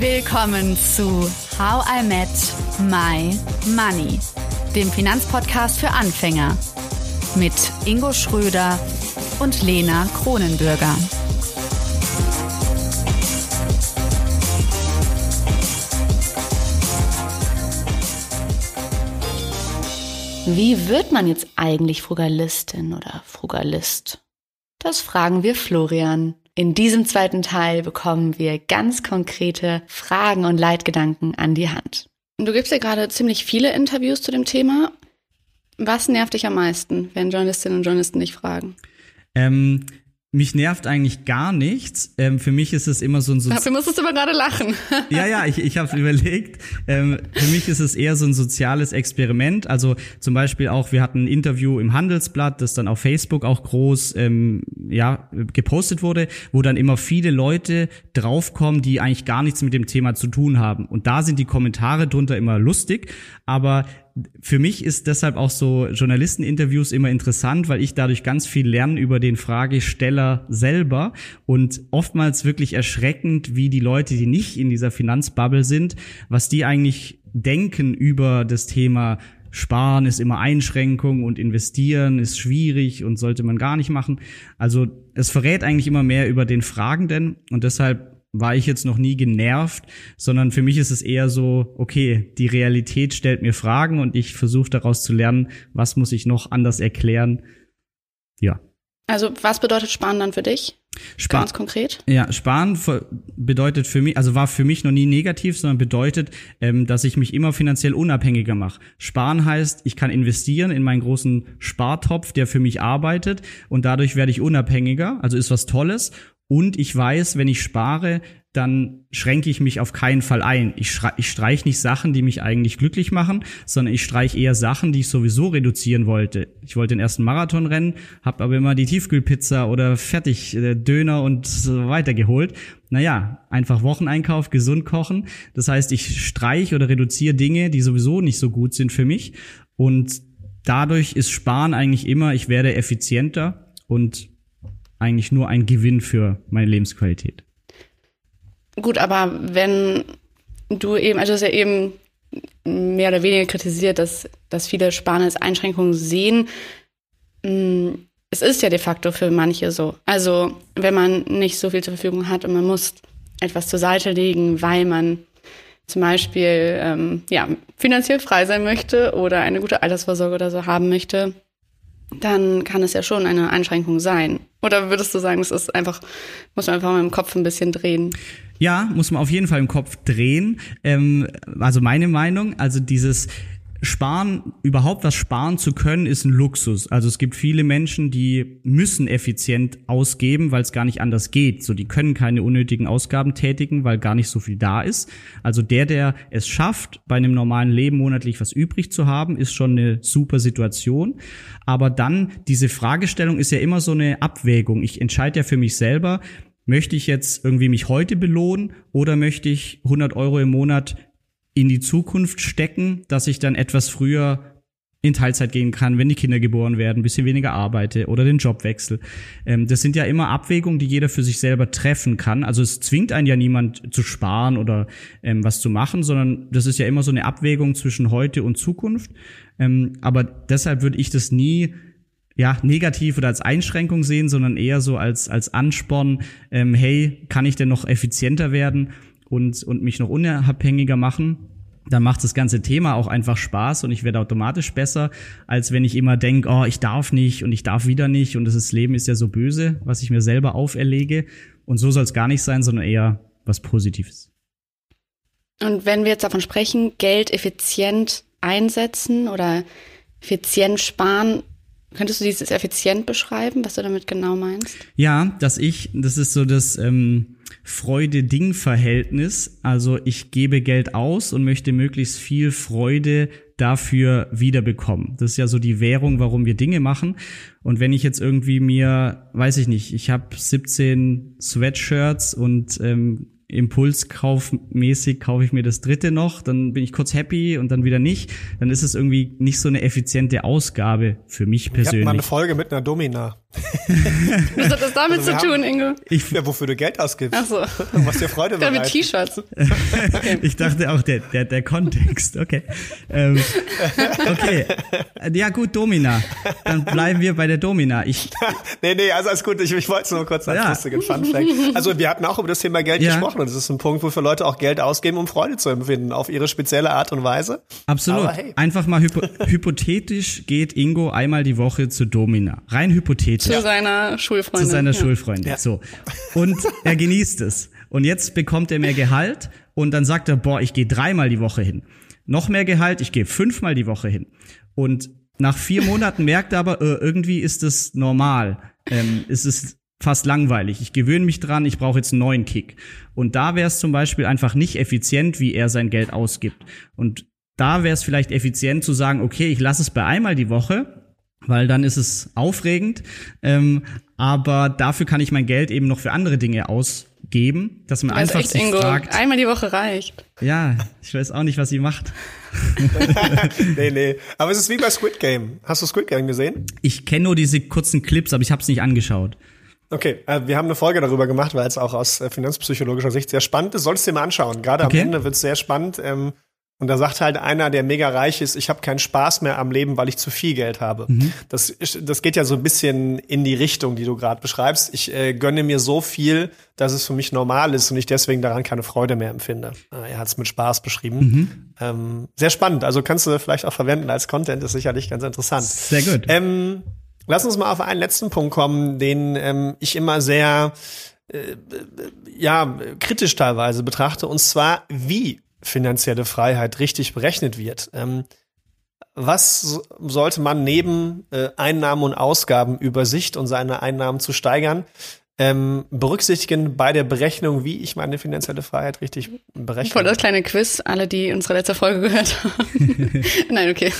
Willkommen zu How I Met My Money, dem Finanzpodcast für Anfänger mit Ingo Schröder und Lena Kronenbürger. Wie wird man jetzt eigentlich Frugalistin oder Frugalist? Das fragen wir Florian. In diesem zweiten Teil bekommen wir ganz konkrete Fragen und Leitgedanken an die Hand. Du gibst ja gerade ziemlich viele Interviews zu dem Thema. Was nervt dich am meisten, wenn Journalistinnen und Journalisten dich fragen? Ähm, mich nervt eigentlich gar nichts. Ähm, für mich ist es immer so ein... So Dafür musstest du aber gerade lachen. ja, ja, ich, ich habe überlegt. Ähm, für mich ist es eher so ein soziales Experiment. Also zum Beispiel auch, wir hatten ein Interview im Handelsblatt, das dann auf Facebook auch groß ähm, ja, gepostet wurde, wo dann immer viele Leute draufkommen, die eigentlich gar nichts mit dem Thema zu tun haben. Und da sind die Kommentare drunter immer lustig, aber für mich ist deshalb auch so Journalisteninterviews immer interessant, weil ich dadurch ganz viel lerne über den Fragesteller selber und oftmals wirklich erschreckend, wie die Leute, die nicht in dieser Finanzbubble sind, was die eigentlich denken über das Thema Sparen ist immer Einschränkung und investieren ist schwierig und sollte man gar nicht machen. Also es verrät eigentlich immer mehr über den Fragenden und deshalb war ich jetzt noch nie genervt, sondern für mich ist es eher so, okay, die Realität stellt mir Fragen und ich versuche daraus zu lernen, was muss ich noch anders erklären. Ja. Also was bedeutet Sparen dann für dich? Spar Ganz konkret? Ja, Sparen bedeutet für mich, also war für mich noch nie negativ, sondern bedeutet, ähm, dass ich mich immer finanziell unabhängiger mache. Sparen heißt, ich kann investieren in meinen großen Spartopf, der für mich arbeitet und dadurch werde ich unabhängiger, also ist was Tolles und ich weiß, wenn ich spare, dann schränke ich mich auf keinen Fall ein. Ich, ich streiche nicht Sachen, die mich eigentlich glücklich machen, sondern ich streiche eher Sachen, die ich sowieso reduzieren wollte. Ich wollte den ersten Marathon rennen, habe aber immer die Tiefkühlpizza oder fertig äh, Döner und so weiter geholt. Naja, einfach Wocheneinkauf, gesund kochen. Das heißt, ich streiche oder reduziere Dinge, die sowieso nicht so gut sind für mich. Und dadurch ist Sparen eigentlich immer, ich werde effizienter und eigentlich nur ein Gewinn für meine Lebensqualität. Gut, aber wenn du eben, also das ist ja eben mehr oder weniger kritisiert, dass, dass viele Sparen als Einschränkungen sehen. Mm, es ist ja de facto für manche so. Also wenn man nicht so viel zur Verfügung hat und man muss etwas zur Seite legen, weil man zum Beispiel ähm, ja, finanziell frei sein möchte oder eine gute Altersvorsorge oder so haben möchte, dann kann es ja schon eine Einschränkung sein. Oder würdest du sagen, es ist einfach, muss man einfach mal im Kopf ein bisschen drehen? Ja, muss man auf jeden Fall im Kopf drehen. Ähm, also meine Meinung, also dieses Sparen, überhaupt was sparen zu können, ist ein Luxus. Also es gibt viele Menschen, die müssen effizient ausgeben, weil es gar nicht anders geht. So, die können keine unnötigen Ausgaben tätigen, weil gar nicht so viel da ist. Also der, der es schafft, bei einem normalen Leben monatlich was übrig zu haben, ist schon eine super Situation. Aber dann, diese Fragestellung ist ja immer so eine Abwägung. Ich entscheide ja für mich selber, möchte ich jetzt irgendwie mich heute belohnen oder möchte ich 100 Euro im Monat in die Zukunft stecken, dass ich dann etwas früher in Teilzeit gehen kann, wenn die Kinder geboren werden, bisschen weniger arbeite oder den Job wechsel. Ähm, das sind ja immer Abwägungen, die jeder für sich selber treffen kann. Also es zwingt einen ja niemand zu sparen oder ähm, was zu machen, sondern das ist ja immer so eine Abwägung zwischen heute und Zukunft. Ähm, aber deshalb würde ich das nie ja, negativ oder als Einschränkung sehen, sondern eher so als, als Ansporn, ähm, hey, kann ich denn noch effizienter werden? Und, und mich noch unabhängiger machen, dann macht das ganze Thema auch einfach Spaß und ich werde automatisch besser, als wenn ich immer denke, oh, ich darf nicht und ich darf wieder nicht und das Leben ist ja so böse, was ich mir selber auferlege. Und so soll es gar nicht sein, sondern eher was Positives. Und wenn wir jetzt davon sprechen, Geld effizient einsetzen oder effizient sparen, könntest du dieses effizient beschreiben, was du damit genau meinst? Ja, dass ich, das ist so das, ähm, Freude-Ding-Verhältnis. Also ich gebe Geld aus und möchte möglichst viel Freude dafür wiederbekommen. Das ist ja so die Währung, warum wir Dinge machen. Und wenn ich jetzt irgendwie mir, weiß ich nicht, ich habe 17 Sweatshirts und ähm, impulskaufmäßig kaufe ich mir das dritte noch, dann bin ich kurz happy und dann wieder nicht, dann ist es irgendwie nicht so eine effiziente Ausgabe für mich persönlich. Ich mal eine Folge mit einer Domina. Was hat das damit Also zu tun, Ingo? Ich, Ja, wofür du Geld ausgibst. Ach so. Was dir Freude Ja, mit bereitet. T-Shirts. ich dachte auch, der, der, der Kontext, okay. Ähm, okay. Ja gut, Domina. Dann bleiben wir bei der Domina. Ich, Nee, nee, also alles gut. Ich, ich wollte es nur kurz als Ja. lustigen Fun-Fact. Also wir hatten auch über das Thema Geld Ja. gesprochen und das ist ein Punkt, wofür Leute auch Geld ausgeben, um Freude zu empfinden, auf ihre spezielle Art und Weise. Absolut. Aber hey. Einfach mal hypo hypothetisch geht Ingo einmal die Woche zu Domina. Rein hypothetisch. Zu seiner Schulfreundin. Zu seiner ja. Schulfreundin. So. Und er genießt es. Und jetzt bekommt er mehr Gehalt und dann sagt er, boah, ich gehe dreimal die Woche hin. Noch mehr Gehalt, ich gehe fünfmal die Woche hin. Und nach vier Monaten merkt er aber, äh, irgendwie ist es normal. Ähm, es ist fast langweilig. Ich gewöhne mich dran, ich brauche jetzt einen neuen Kick. Und da wäre es zum Beispiel einfach nicht effizient, wie er sein Geld ausgibt. Und da wäre es vielleicht effizient zu sagen, okay, ich lasse es bei einmal die Woche, weil dann ist es aufregend. Ähm, aber dafür kann ich mein Geld eben noch für andere Dinge ausgeben, dass man einfach echt, sich Ingo. fragt. Einmal die Woche reicht. Ja, ich weiß auch nicht, was sie macht. Nee, nee. Aber es ist wie bei Squid Game. Hast du Squid Game gesehen? Ich kenne nur diese kurzen Clips, aber ich habe es nicht angeschaut. Okay, äh, wir haben eine Folge darüber gemacht, weil es auch aus äh, finanzpsychologischer Sicht sehr spannend ist. Solltest du dir mal anschauen. Gerade Okay. am Ende wird es sehr spannend. Ähm, und da sagt halt einer, der mega reich ist, ich habe keinen Spaß mehr am Leben, weil ich zu viel Geld habe. Das, ist- das geht ja so ein bisschen in die Richtung, die du gerade beschreibst. Ich äh, gönne mir so viel, dass es für mich normal ist und ich deswegen daran keine Freude mehr empfinde. Äh, er hat es mit Spaß beschrieben. Ähm, sehr spannend. Also kannst du vielleicht auch verwenden als Content, ist sicherlich ganz interessant. Sehr gut. Ähm, lass uns mal auf einen letzten Punkt kommen, den ähm, ich immer sehr äh, ja kritisch teilweise betrachte, und zwar wie finanzielle Freiheit richtig berechnet wird. Ähm, was so- sollte man neben äh, Einnahmen und Ausgaben über Sicht und seine Einnahmen zu steigern ähm, berücksichtigen bei der Berechnung, wie ich meine finanzielle Freiheit richtig Voll berechne? das kleine Quiz, alle, die unsere letzte Folge gehört haben. Nein, okay.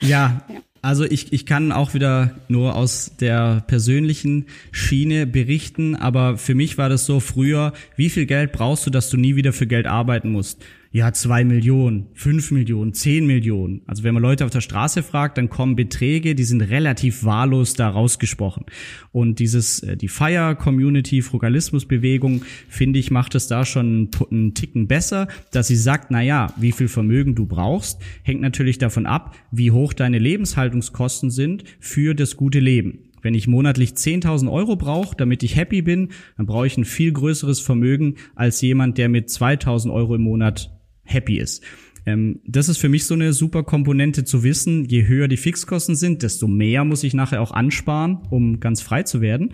Ja, also ich, ich kann auch wieder nur aus der persönlichen Schiene berichten, aber für mich war das so früher, wie viel Geld brauchst du, dass du nie wieder für Geld arbeiten musst? Ja, zwei Millionen, fünf Millionen, zehn Millionen. Also wenn man Leute auf der Straße fragt, dann kommen Beträge, die sind relativ wahllos da rausgesprochen. Und dieses, äh, die Fire-Community, Frugalismus-Bewegung, finde ich, macht es da schon einen Ticken besser, dass sie sagt, na ja, wie viel Vermögen du brauchst, hängt natürlich davon ab, wie hoch deine Lebenshaltungskosten sind für das gute Leben. Wenn ich monatlich 10.000 Euro brauche, damit ich happy bin, dann brauche ich ein viel größeres Vermögen als jemand, der mit 2.000 Euro im Monat happy ist. Ähm, das ist für mich so eine super Komponente zu wissen, je höher die Fixkosten sind, desto mehr muss ich nachher auch ansparen, um ganz frei zu werden.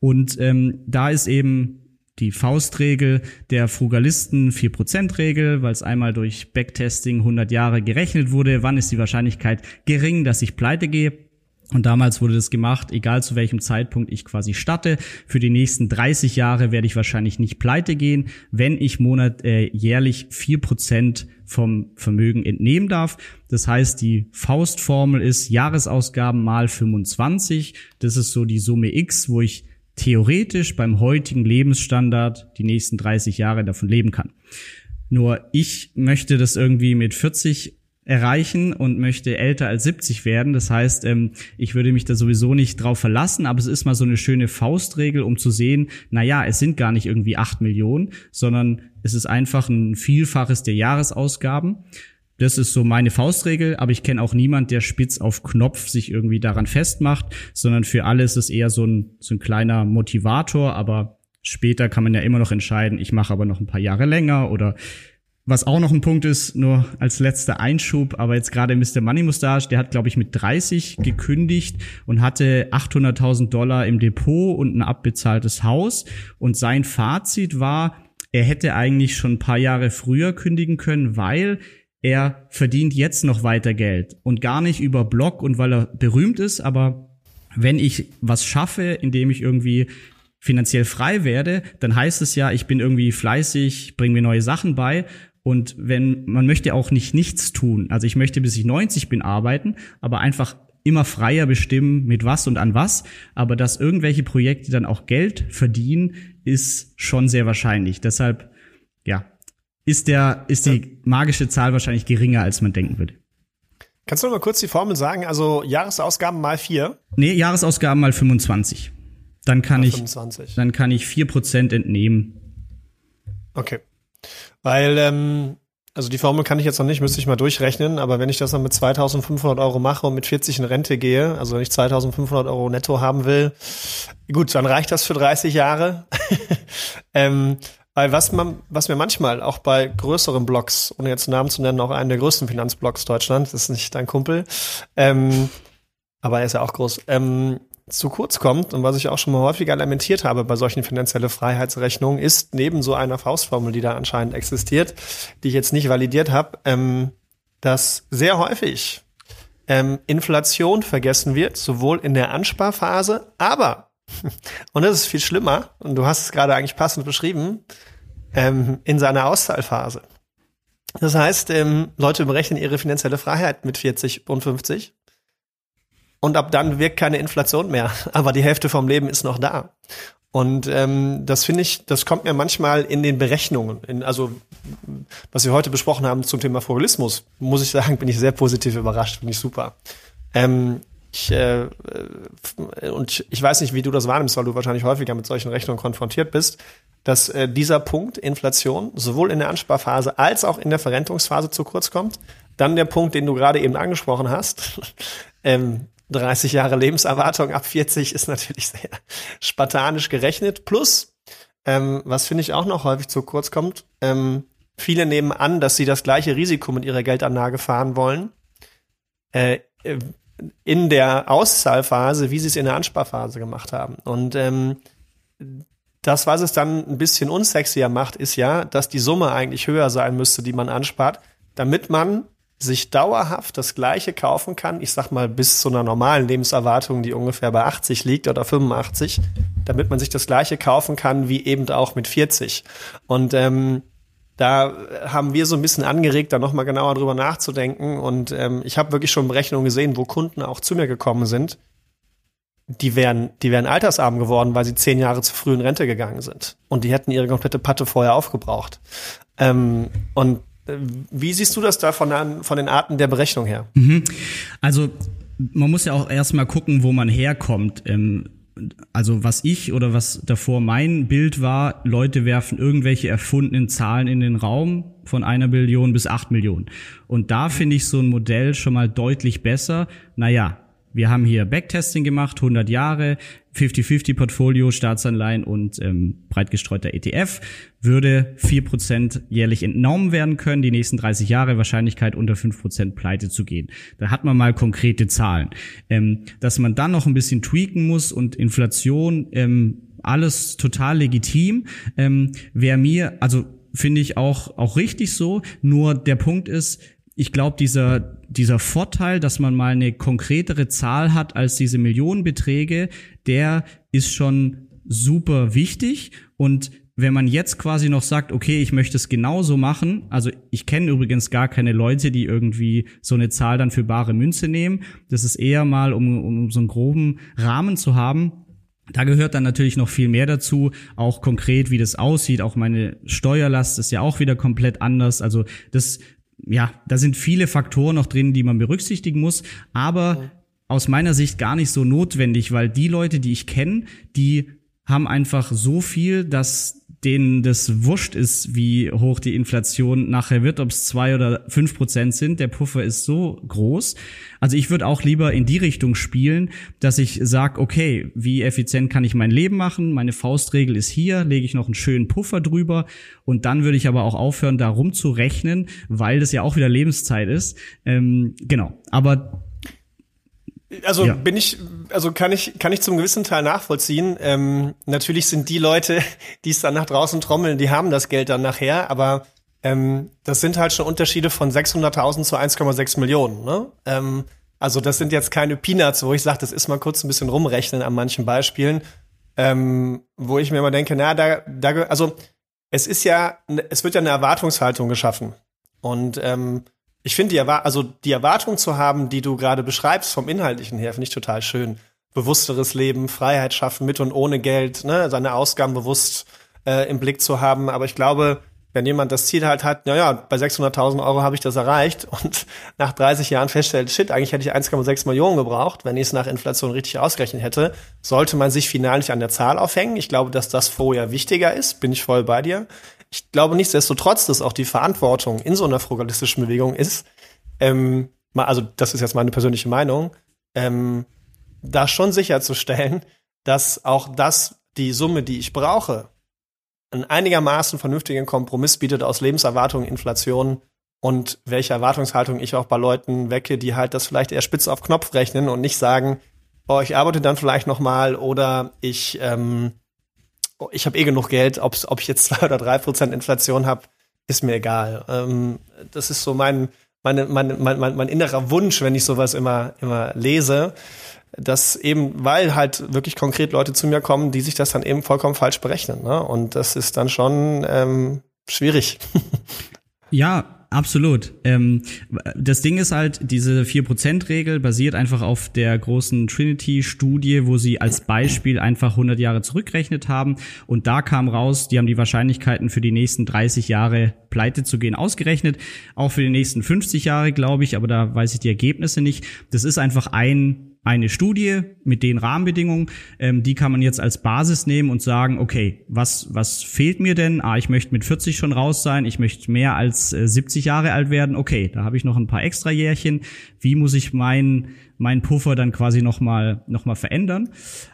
Und ähm, da ist eben die Faustregel der Frugalisten 4%-Regel, weil es einmal durch Backtesting 100 Jahre gerechnet wurde, wann ist die Wahrscheinlichkeit gering, dass ich pleite gehe. Und damals wurde das gemacht, egal zu welchem Zeitpunkt ich quasi starte. Für die nächsten 30 Jahre werde ich wahrscheinlich nicht pleite gehen, wenn ich monat, äh, jährlich 4% vom Vermögen entnehmen darf. Das heißt, die Faustformel ist Jahresausgaben mal 25. Das ist so die Summe X, wo ich theoretisch beim heutigen Lebensstandard die nächsten 30 Jahre davon leben kann. Nur ich möchte das irgendwie mit 40 erreichen und möchte älter als 70 werden. Das heißt, ähm, ich würde mich da sowieso nicht drauf verlassen, aber es ist mal so eine schöne Faustregel, um zu sehen, na ja, es sind gar nicht irgendwie 8 Millionen, sondern es ist einfach ein Vielfaches der Jahresausgaben. Das ist so meine Faustregel, aber ich kenne auch niemand, der spitz auf Knopf sich irgendwie daran festmacht, sondern für alle ist es eher so ein, so ein kleiner Motivator, aber später kann man ja immer noch entscheiden, ich mache aber noch ein paar Jahre länger oder was auch noch ein Punkt ist, nur als letzter Einschub, aber jetzt gerade Mr. Money Mustache, der hat, glaube ich, mit 30 gekündigt und hatte 800.000 Dollar im Depot und ein abbezahltes Haus. Und sein Fazit war, er hätte eigentlich schon ein paar Jahre früher kündigen können, weil er verdient jetzt noch weiter Geld und gar nicht über Blog und weil er berühmt ist, aber wenn ich was schaffe, indem ich irgendwie finanziell frei werde, dann heißt es ja, ich bin irgendwie fleißig, bringe mir neue Sachen bei und wenn man möchte auch nicht nichts tun. Also ich möchte bis ich 90 bin arbeiten, aber einfach immer freier bestimmen, mit was und an was. Aber dass irgendwelche Projekte dann auch Geld verdienen, ist schon sehr wahrscheinlich. Deshalb, ja, ist der, ist die magische Zahl wahrscheinlich geringer, als man denken würde. Kannst du noch mal kurz die Formel sagen? Also Jahresausgaben mal vier? Nee, Jahresausgaben mal 25. Dann kann mal ich, 25. dann kann ich vier Prozent entnehmen. Okay. Weil, ähm, also die Formel kann ich jetzt noch nicht, müsste ich mal durchrechnen, aber wenn ich das dann mit 2500 Euro mache und mit 40 in Rente gehe, also wenn ich 2500 Euro netto haben will, gut, dann reicht das für 30 Jahre. ähm, weil was man, was mir manchmal auch bei größeren Blogs, ohne jetzt Namen zu nennen, auch einen der größten Finanzblogs Deutschland, das ist nicht dein Kumpel, ähm, aber er ist ja auch groß, ähm, zu kurz kommt und was ich auch schon mal häufiger lamentiert habe bei solchen finanzielle Freiheitsrechnungen, ist neben so einer Faustformel, die da anscheinend existiert, die ich jetzt nicht validiert habe, ähm, dass sehr häufig ähm, Inflation vergessen wird, sowohl in der Ansparphase, aber, und das ist viel schlimmer, und du hast es gerade eigentlich passend beschrieben, ähm, in seiner Auszahlphase. Das heißt, ähm, Leute berechnen ihre finanzielle Freiheit mit 40 und 50 und ab dann wirkt keine Inflation mehr, aber die Hälfte vom Leben ist noch da. Und ähm, das finde ich, das kommt mir manchmal in den Berechnungen, in, also was wir heute besprochen haben zum Thema Frugilismus, muss ich sagen, bin ich sehr positiv überrascht, finde ich super. Ähm, ich, äh, äh und ich weiß nicht, wie du das wahrnimmst, weil du wahrscheinlich häufiger mit solchen Rechnungen konfrontiert bist, dass äh, dieser Punkt Inflation sowohl in der Ansparphase als auch in der Verrentungsphase zu kurz kommt. Dann der Punkt, den du gerade eben angesprochen hast, ähm, 30 Jahre Lebenserwartung ab 40 ist natürlich sehr spartanisch gerechnet. Plus, ähm, was finde ich auch noch häufig zu kurz kommt, ähm, viele nehmen an, dass sie das gleiche Risiko mit ihrer Geldanlage fahren wollen. Äh, in der Auszahlphase, wie sie es in der Ansparphase gemacht haben. Und ähm, das, was es dann ein bisschen unsexier macht, ist ja, dass die Summe eigentlich höher sein müsste, die man anspart, damit man sich dauerhaft das Gleiche kaufen kann, ich sag mal bis zu einer normalen Lebenserwartung, die ungefähr bei 80 liegt oder 85, damit man sich das Gleiche kaufen kann wie eben auch mit 40. Und ähm, da haben wir so ein bisschen angeregt, da nochmal genauer drüber nachzudenken. Und ähm, ich habe wirklich schon Berechnungen gesehen, wo Kunden auch zu mir gekommen sind, die wären, die wären altersarm geworden, weil sie zehn Jahre zu früh in Rente gegangen sind. Und die hätten ihre komplette Patte vorher aufgebraucht. Ähm, und wie siehst du das da von, an, von den Arten der Berechnung her? Mhm. Also man muss ja auch erstmal gucken, wo man herkommt. Ähm, also was ich oder was davor mein Bild war, Leute werfen irgendwelche erfundenen Zahlen in den Raum von einer Billion bis acht Millionen. Und da finde ich so ein Modell schon mal deutlich besser. Naja, wir haben hier Backtesting gemacht, 100 Jahre, 50-50 Portfolio, Staatsanleihen und ähm, breit gestreuter ETF, würde 4% jährlich entnommen werden können, die nächsten 30 Jahre Wahrscheinlichkeit unter 5% pleite zu gehen. Da hat man mal konkrete Zahlen. Ähm, dass man dann noch ein bisschen tweaken muss und Inflation, ähm, alles total legitim, ähm, wäre mir, also finde ich auch, auch richtig so, nur der Punkt ist, ich glaube, dieser, dieser Vorteil, dass man mal eine konkretere Zahl hat als diese Millionenbeträge, der ist schon super wichtig. Und wenn man jetzt quasi noch sagt, okay, ich möchte es genauso machen, also ich kenne übrigens gar keine Leute, die irgendwie so eine Zahl dann für bare Münze nehmen. Das ist eher mal, um, um so einen groben Rahmen zu haben. Da gehört dann natürlich noch viel mehr dazu, auch konkret, wie das aussieht. Auch meine Steuerlast ist ja auch wieder komplett anders. Also das ja, da sind viele Faktoren noch drin, die man berücksichtigen muss, aber aus meiner Sicht gar nicht so notwendig, weil die Leute, die ich kenne, die haben einfach so viel, dass denen das wurscht ist, wie hoch die Inflation nachher wird, ob es zwei oder fünf Prozent sind. Der Puffer ist so groß. Also ich würde auch lieber in die Richtung spielen, dass ich sage, okay, wie effizient kann ich mein Leben machen? Meine Faustregel ist hier, lege ich noch einen schönen Puffer drüber und dann würde ich aber auch aufhören, da rumzurechnen, weil das ja auch wieder Lebenszeit ist. Ähm, genau. Aber also ja. bin ich, also kann ich, kann ich zum gewissen Teil nachvollziehen. Ähm, natürlich sind die Leute, die es dann nach draußen trommeln, die haben das Geld dann nachher, aber ähm, das sind halt schon Unterschiede von 600.000 zu 1,6 Millionen. Ne? Ähm, also das sind jetzt keine Peanuts, wo ich sage, das ist mal kurz ein bisschen rumrechnen an manchen Beispielen, ähm, wo ich mir immer denke, na, da, da, also es ist ja, es wird ja eine Erwartungshaltung geschaffen und ähm, ich finde die, also die Erwartung zu haben, die du gerade beschreibst vom Inhaltlichen her, finde ich total schön. Bewussteres Leben, Freiheit schaffen mit und ohne Geld, ne, seine Ausgaben bewusst äh, im Blick zu haben. Aber ich glaube, Wenn jemand das Ziel halt hat, naja, bei 600.000 Euro habe ich das erreicht und nach 30 Jahren feststellt, shit, eigentlich hätte ich 1,6 Millionen gebraucht, wenn ich es nach Inflation richtig ausgerechnet hätte, sollte man sich final nicht an der Zahl aufhängen. Ich glaube, dass das vorher wichtiger ist, bin ich voll bei dir. Ich glaube nichtsdestotrotz, dass auch die Verantwortung in so einer frugalistischen Bewegung ist, ähm, also das ist jetzt meine persönliche Meinung, ähm, da schon sicherzustellen, dass auch das die Summe, die ich brauche, einen einigermaßen vernünftigen Kompromiss bietet aus Lebenserwartung, Inflation und welche Erwartungshaltung ich auch bei Leuten wecke, die halt das vielleicht eher spitz auf Knopf rechnen und nicht sagen, oh, ich arbeite dann vielleicht noch mal oder ich ähm, ich habe eh genug Geld, ob ob ich jetzt zwei oder drei Prozent Inflation habe, ist mir egal. Ähm, das ist so mein meine, meine, mein, mein, mein innerer Wunsch, wenn ich sowas immer immer lese dass eben, weil halt wirklich konkret Leute zu mir kommen, die sich das dann eben vollkommen falsch berechnen. Ne? Und das ist dann schon ähm, schwierig. Ja, absolut. Ähm, das Ding ist halt, diese 4%-Regel basiert einfach auf der großen Trinity-Studie, wo sie als Beispiel einfach 100 Jahre zurückgerechnet haben. Und da kam raus, die haben die Wahrscheinlichkeiten für die nächsten 30 Jahre pleite zu gehen ausgerechnet. Auch für die nächsten 50 Jahre, glaube ich, aber da weiß ich die Ergebnisse nicht. Das ist einfach ein eine Studie mit den Rahmenbedingungen, ähm, die kann man jetzt als Basis nehmen und sagen, okay, was, was fehlt mir denn? Ah, ich möchte mit 40 schon raus sein, ich möchte mehr als äh, 70 Jahre alt werden, okay, da habe ich noch ein paar extra Jährchen. Wie muss ich meinen mein Puffer dann quasi nochmal noch mal verändern?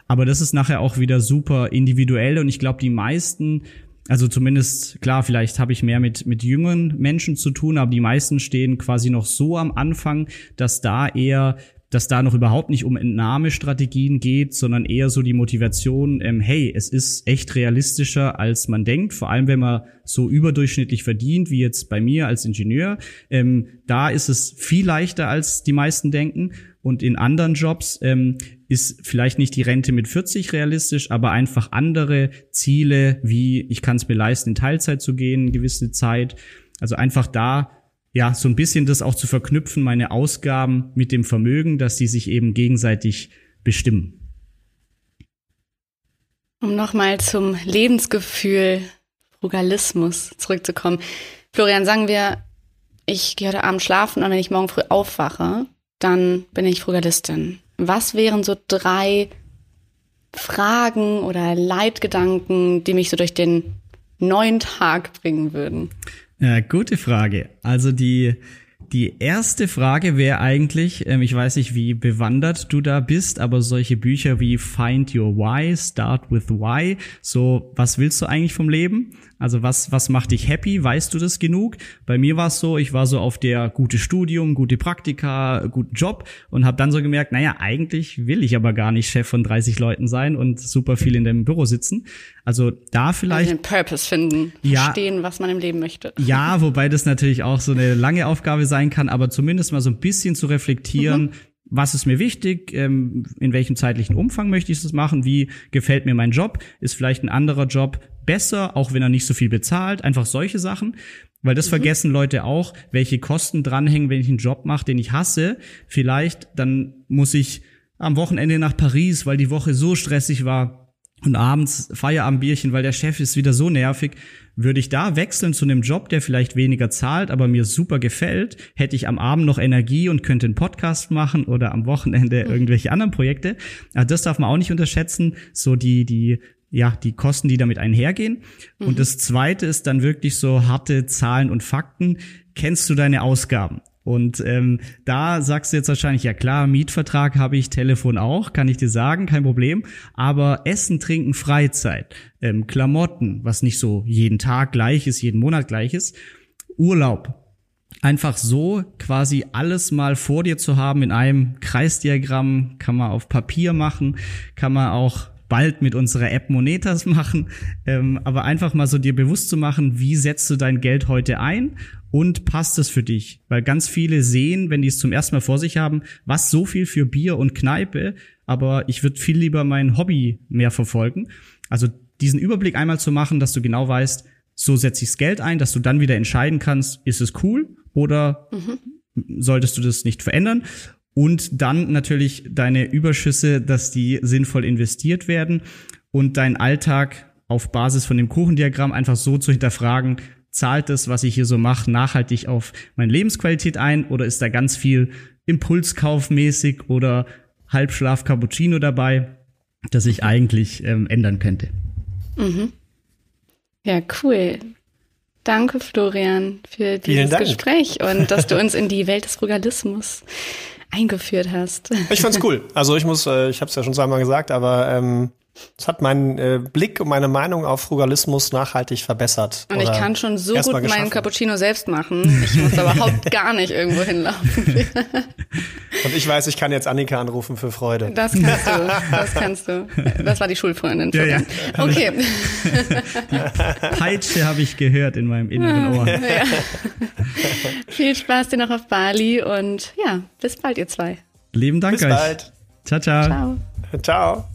Aber das ist nachher auch wieder super individuell und ich glaube, die meisten also zumindest, klar, vielleicht habe ich mehr mit, mit jüngeren Menschen zu tun, aber die meisten stehen quasi noch so am Anfang, dass da eher dass da noch überhaupt nicht um Entnahmestrategien geht, sondern eher so die Motivation, ähm, hey, es ist echt realistischer, als man denkt, vor allem wenn man so überdurchschnittlich verdient, wie jetzt bei mir als Ingenieur. Ähm, da ist es viel leichter, als die meisten denken. Und in anderen Jobs ähm, ist vielleicht nicht die Rente mit 40 realistisch, aber einfach andere Ziele, wie ich kann es mir leisten, in Teilzeit zu gehen, eine gewisse Zeit. Also einfach da ja, so ein bisschen das auch zu verknüpfen, meine Ausgaben mit dem Vermögen, dass die sich eben gegenseitig bestimmen. Um nochmal zum Lebensgefühl Frugalismus zurückzukommen. Florian, sagen wir, ich gehe heute Abend schlafen und wenn ich morgen früh aufwache, dann bin ich Frugalistin. Was wären so drei Fragen oder Leitgedanken, die mich so durch den neuen Tag bringen würden? Ja, gute Frage. Also die, die erste Frage wäre eigentlich, ähm, ich weiß nicht, wie bewandert du da bist, aber solche Bücher wie Find Your Why, Start with Why, so, was willst du eigentlich vom Leben? Also was, was macht dich happy? Weißt du das genug? Bei mir war es so, ich war so auf der gute Studium, gute Praktika, guten Job und habe dann so gemerkt, naja, eigentlich will ich aber gar nicht Chef von 30 Leuten sein und super viel in dem Büro sitzen. Also da vielleicht. Also den Purpose finden, ja, verstehen, was man im Leben möchte. Ja, wobei das natürlich auch so eine lange Aufgabe sein kann, aber zumindest mal so ein bisschen zu reflektieren, mhm was ist mir wichtig, ähm, in welchem zeitlichen Umfang möchte ich das machen, wie gefällt mir mein Job, ist vielleicht ein anderer Job besser, auch wenn er nicht so viel bezahlt, einfach solche Sachen. Weil das mhm. vergessen Leute auch, welche Kosten dranhängen, wenn ich einen Job mache, den ich hasse. Vielleicht dann muss ich am Wochenende nach Paris, weil die Woche so stressig war und abends Feierabendbierchen, weil der Chef ist wieder so nervig. Würde ich da wechseln zu einem Job, der vielleicht weniger zahlt, aber mir super gefällt, hätte ich am Abend noch Energie und könnte einen Podcast machen oder am Wochenende mhm. irgendwelche anderen Projekte. Also das darf man auch nicht unterschätzen. So die, die ja, die Kosten, die damit einhergehen. Mhm. Und das zweite ist dann wirklich so harte Zahlen und Fakten. Kennst du deine Ausgaben? Und ähm, da sagst du jetzt wahrscheinlich, ja klar, Mietvertrag habe ich, Telefon auch, kann ich dir sagen, kein Problem. Aber Essen, Trinken, Freizeit, ähm, Klamotten, was nicht so jeden Tag gleich ist, jeden Monat gleich ist, Urlaub. Einfach so quasi alles mal vor dir zu haben in einem Kreisdiagramm, kann man auf Papier machen, kann man auch bald mit unserer App Monetas machen, ähm, aber einfach mal so dir bewusst zu machen, wie setzt du dein Geld heute ein und passt es für dich? Weil ganz viele sehen, wenn die es zum ersten Mal vor sich haben, was so viel für Bier und Kneipe, aber ich würde viel lieber mein Hobby mehr verfolgen. Also diesen Überblick einmal zu machen, dass du genau weißt, so setze ich das Geld ein, dass du dann wieder entscheiden kannst, ist es cool oder mhm. solltest du das nicht verändern? Und dann natürlich deine Überschüsse, dass die sinnvoll investiert werden und deinen Alltag auf Basis von dem Kuchendiagramm einfach so zu hinterfragen, zahlt das, was ich hier so mache, nachhaltig auf meine Lebensqualität ein oder ist da ganz viel Impulskaufmäßig oder Halbschlaf Cappuccino dabei, das ich eigentlich ähm, ändern könnte. Mhm. Ja, cool. Danke, Florian, für dieses Gespräch und dass du uns in die Welt des Frugalismus eingeführt hast. Ich fand's cool. Also ich muss, äh, ich habe es ja schon zweimal gesagt, aber ähm, es hat meinen äh, Blick und meine Meinung auf Frugalismus nachhaltig verbessert. Und ich kann schon so gut meinen Cappuccino selbst machen. Ich muss aber überhaupt gar nicht irgendwo hinlaufen. und ich weiß, ich kann jetzt Annika anrufen für Freude. Das kannst du, das kannst du. Das war die Schulfreundin. Ja, ja. Okay. Die Peitsche habe ich gehört in meinem inneren Ohr. Ja. Viel Spaß dir noch auf Bali und ja, bis bald ihr zwei. Lieben Dank bis euch. Bis bald. Ciao, ciao. Ciao. Ciao.